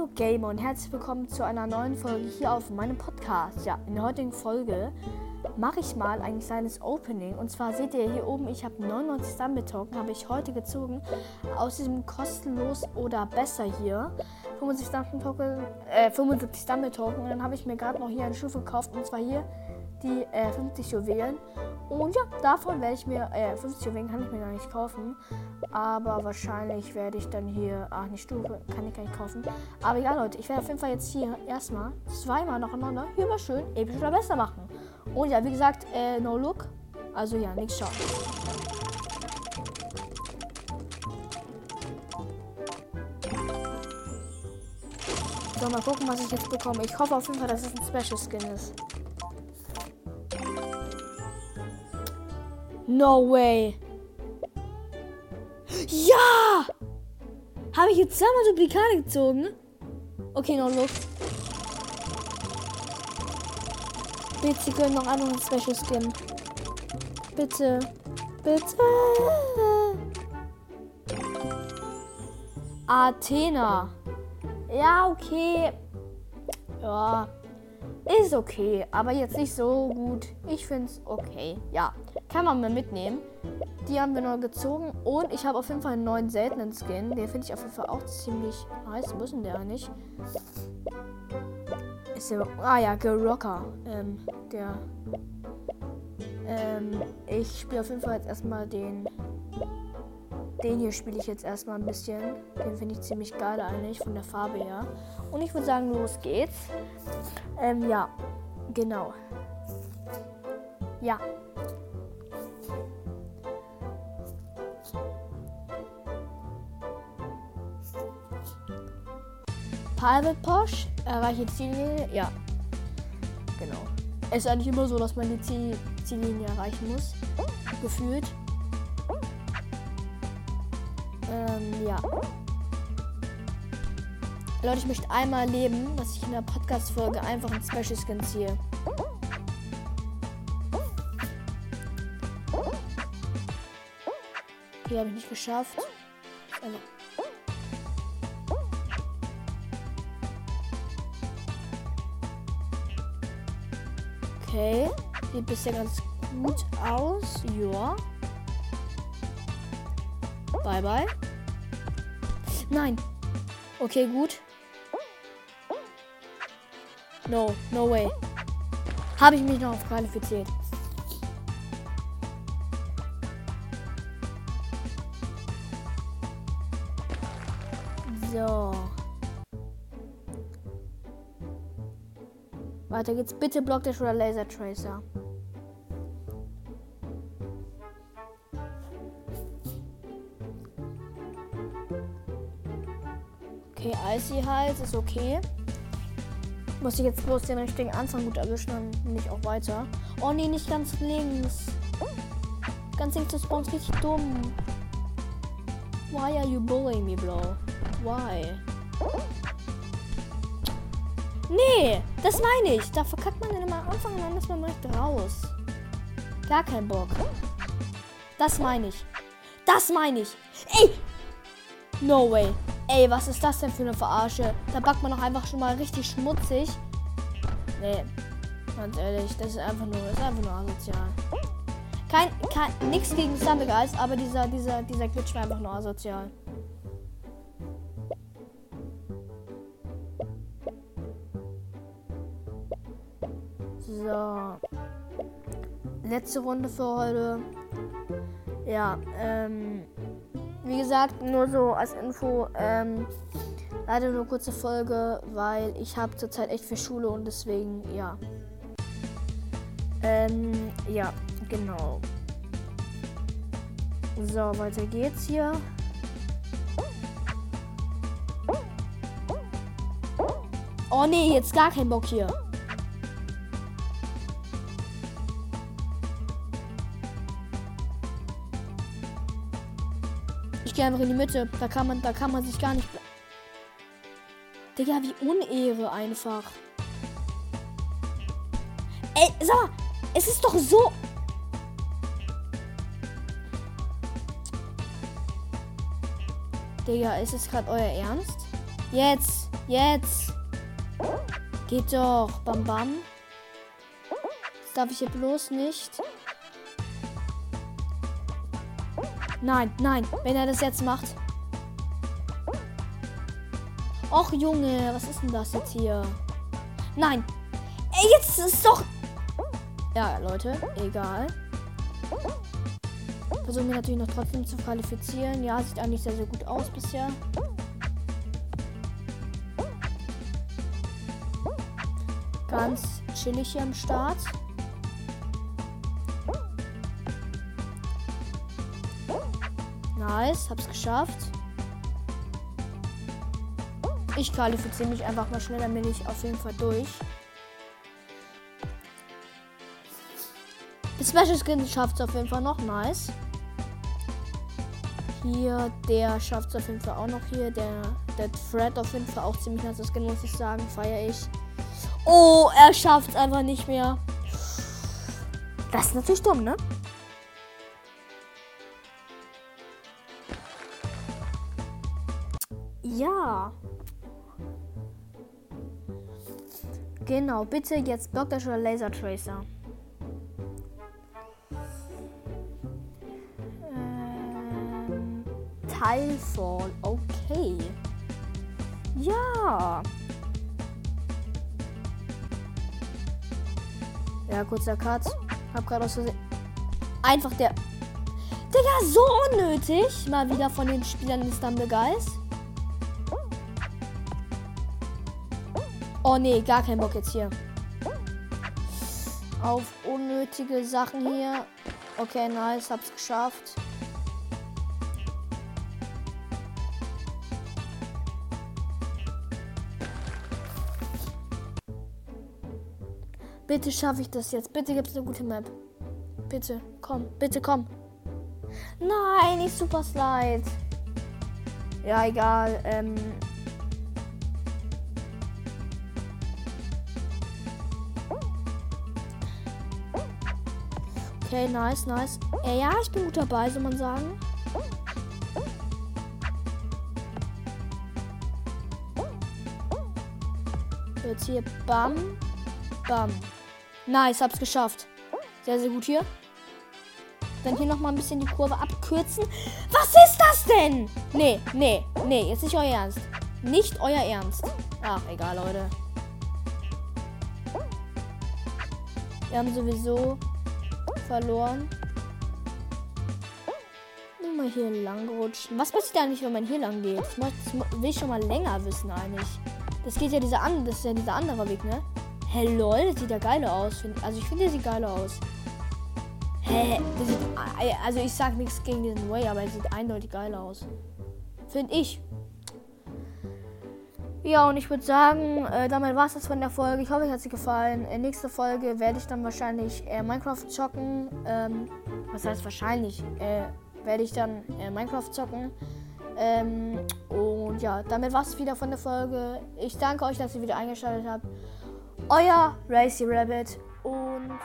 Hallo Gamer und herzlich willkommen zu einer neuen Folge hier auf meinem Podcast. Ja, in der heutigen Folge mache ich mal ein kleines Opening. Und zwar seht ihr hier oben, ich habe 99 Stumble Token, habe ich heute gezogen aus diesem kostenlos oder besser hier. 75 Stumble Token, äh, 75 Stumble Token. Und dann habe ich mir gerade noch hier eine Stufe gekauft und zwar hier die äh, 50 Juwelen. Und ja, davon werde ich mir, äh, 50 Juwelen kann ich mir gar nicht kaufen. Aber wahrscheinlich werde ich dann hier, ach, eine Stufe kann ich gar nicht kaufen. Aber egal, Leute, ich werde auf jeden Fall jetzt hier erstmal zweimal nacheinander hier mal schön episch oder besser machen. Und ja, wie gesagt, äh, no look. Also ja, nichts schauen. So, mal gucken, was ich jetzt bekomme. Ich hoffe auf jeden Fall, dass es ein Special Skin ist. No way. Ja! Habe ich jetzt zweimal Duplikate gezogen? Okay, no look. Bitte, Sie können noch einen Special Skin. Bitte. Bitte. Athena. Ja, okay. Ja. Ist okay, aber jetzt nicht so gut. Ich finde es okay. Ja, kann man mal mitnehmen. Die haben wir noch gezogen und ich habe auf jeden Fall einen neuen seltenen Skin. Den finde ich auf jeden Fall auch ziemlich nice. Wo ist denn der nicht? Ist der. Ah ja, Gerocker. Ähm, der. Ähm, ich spiele auf jeden Fall jetzt erstmal den. Den hier spiele ich jetzt erstmal ein bisschen. Den finde ich ziemlich geil eigentlich von der Farbe her. Und ich würde sagen, los geht's. Ähm, ja, genau. Ja. Private Posh, erreiche Ziellinie, ja. Genau. Es ist eigentlich immer so, dass man die Ziel Ziellinie erreichen muss. Gefühlt. Ähm, ja. Leute, ich möchte einmal erleben, dass ich in der Podcast-Folge einfach ein Special Skin ziehe. Okay, habe ich nicht geschafft. Also. Okay. Sieht bisher ganz gut aus. Ja. Bye, bye. Nein. Okay, gut. No, no way. Habe ich mich noch auf qualifiziert. So. Weiter geht's. Bitte Block Dash oder Laser Tracer. Okay, Icy Hals ist okay. Muss ich jetzt bloß den richtigen Anfang gut erwischen, dann bin ich auch weiter. Oh nee, nicht ganz links. Ganz links des Spawns richtig dumm. Why are you bullying me, bro? Why? Nee, das meine ich. Da verkackt man dann immer am Anfang und dann ist man direkt raus. Gar kein Bock. Das meine ich. Das meine ich. Ey! No way. Ey, was ist das denn für eine Verarsche? Da backt man doch einfach schon mal richtig schmutzig. Nee, ganz ehrlich, das ist einfach nur, das ist einfach nur asozial. Kein, kein, nix gegen Thundergeist, aber dieser, dieser, dieser Glitch war einfach nur asozial. So. Letzte Runde für heute. Ja, ähm. Wie gesagt, nur so als Info, ähm, leider nur kurze Folge, weil ich habe zurzeit echt viel Schule und deswegen, ja. Ähm, ja, genau. So, weiter geht's hier. Oh nee, jetzt gar kein Bock hier. Ich gehe einfach in die Mitte. Da kann man, da kann man sich gar nicht. Digga, wie Unehre einfach. Ey, mal, es ist doch so. Digga, ist es gerade euer Ernst? Jetzt. Jetzt. Geht doch. Bam, bam. Das darf ich hier bloß nicht. Nein, nein. Wenn er das jetzt macht. Och, Junge. Was ist denn das jetzt hier? Nein. Ey, jetzt ist doch... Ja, Leute. Egal. Versuchen wir natürlich noch trotzdem zu qualifizieren. Ja, sieht eigentlich sehr, sehr gut aus bisher. Ganz chillig hier am Start. Nice, hab's geschafft. Ich qualifiziere mich einfach mal schnell, dann bin ich auf jeden Fall durch. Der Special Skin schafft es auf jeden Fall noch. Nice. Hier, der schafft es auf jeden Fall auch noch hier. Der, der Thread auf jeden Fall auch ziemlich nice Skin, muss ich sagen. Feiere ich. Oh, er schafft es einfach nicht mehr. Das ist natürlich dumm, ne? Ja. Genau, bitte jetzt Blockdash oder Laser Tracer. Ähm, Teilfall, okay. Ja. Ja, kurzer Cut. Hab gerade aus Versehen. Einfach der. Digga, so unnötig. Mal wieder von den Spielern des Dumbleguys. Oh nee, gar kein Bock jetzt hier. Auf unnötige Sachen hier. Okay, nice, hab's geschafft. Bitte schaffe ich das jetzt. Bitte gibt's eine gute Map. Bitte, komm, bitte komm. Nein, nicht Super Slide. Ja, egal. Ähm, Okay, nice, nice. Äh, ja, ich bin gut dabei, soll man sagen. Jetzt hier bam, bam. Nice, hab's geschafft. Sehr, sehr gut hier. Dann hier nochmal ein bisschen die Kurve abkürzen. Was ist das denn? Nee, nee, nee, jetzt nicht euer Ernst. Nicht euer Ernst. Ach, egal, Leute. Wir haben sowieso verloren. Nur mal hier lang rutschen. Was passiert eigentlich, wenn man hier lang geht? Das will ich schon mal länger wissen eigentlich. Das geht ja dieser an, das ist ja dieser andere Weg, ne? Hä, hey, lol, das sieht ja geil aus. Also ich finde, der sieht geil aus. Hä, das sieht, also ich sag nichts gegen diesen Way, aber er sieht eindeutig geil aus. Finde ich. Ja, und ich würde sagen, äh, damit war es das von der Folge. Ich hoffe, euch hat sie gefallen. In nächster Folge werde ich dann wahrscheinlich äh, Minecraft zocken. Ähm, was heißt wahrscheinlich? Äh, werde ich dann äh, Minecraft zocken. Ähm, und ja, damit war es wieder von der Folge. Ich danke euch, dass ihr wieder eingeschaltet habt. Euer Racy Rabbit und